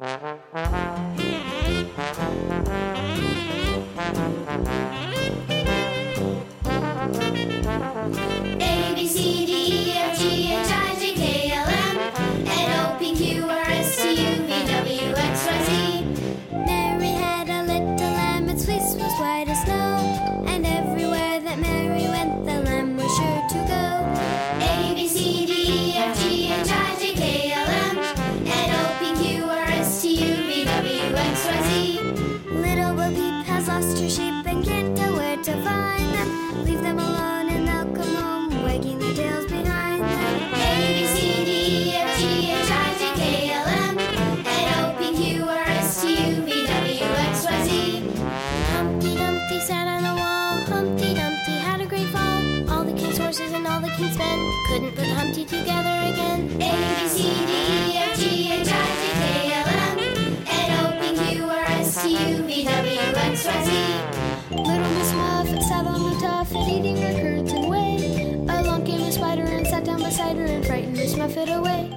A B C D E F G H I J K L M N O P Q R S T U V W X Y Z. Mary had a little lamb, its fleece was white as snow, lost her sheep and can't tell where to find them. Leave them alone and they'll come home, wagging their tails behind them. A B C D E F G H I J K L M N O P Q R S T U V W X Y Z. Humpty Dumpty sat on wall. Humpty Dumpty had a great fall. All the king's horses and all the king's men couldn't put Humpty together W X Y Z. Little Miss Muffet sat on the tuffet eating her curds and whey. Along came a spider and sat down beside her and frightened Miss Muffet away.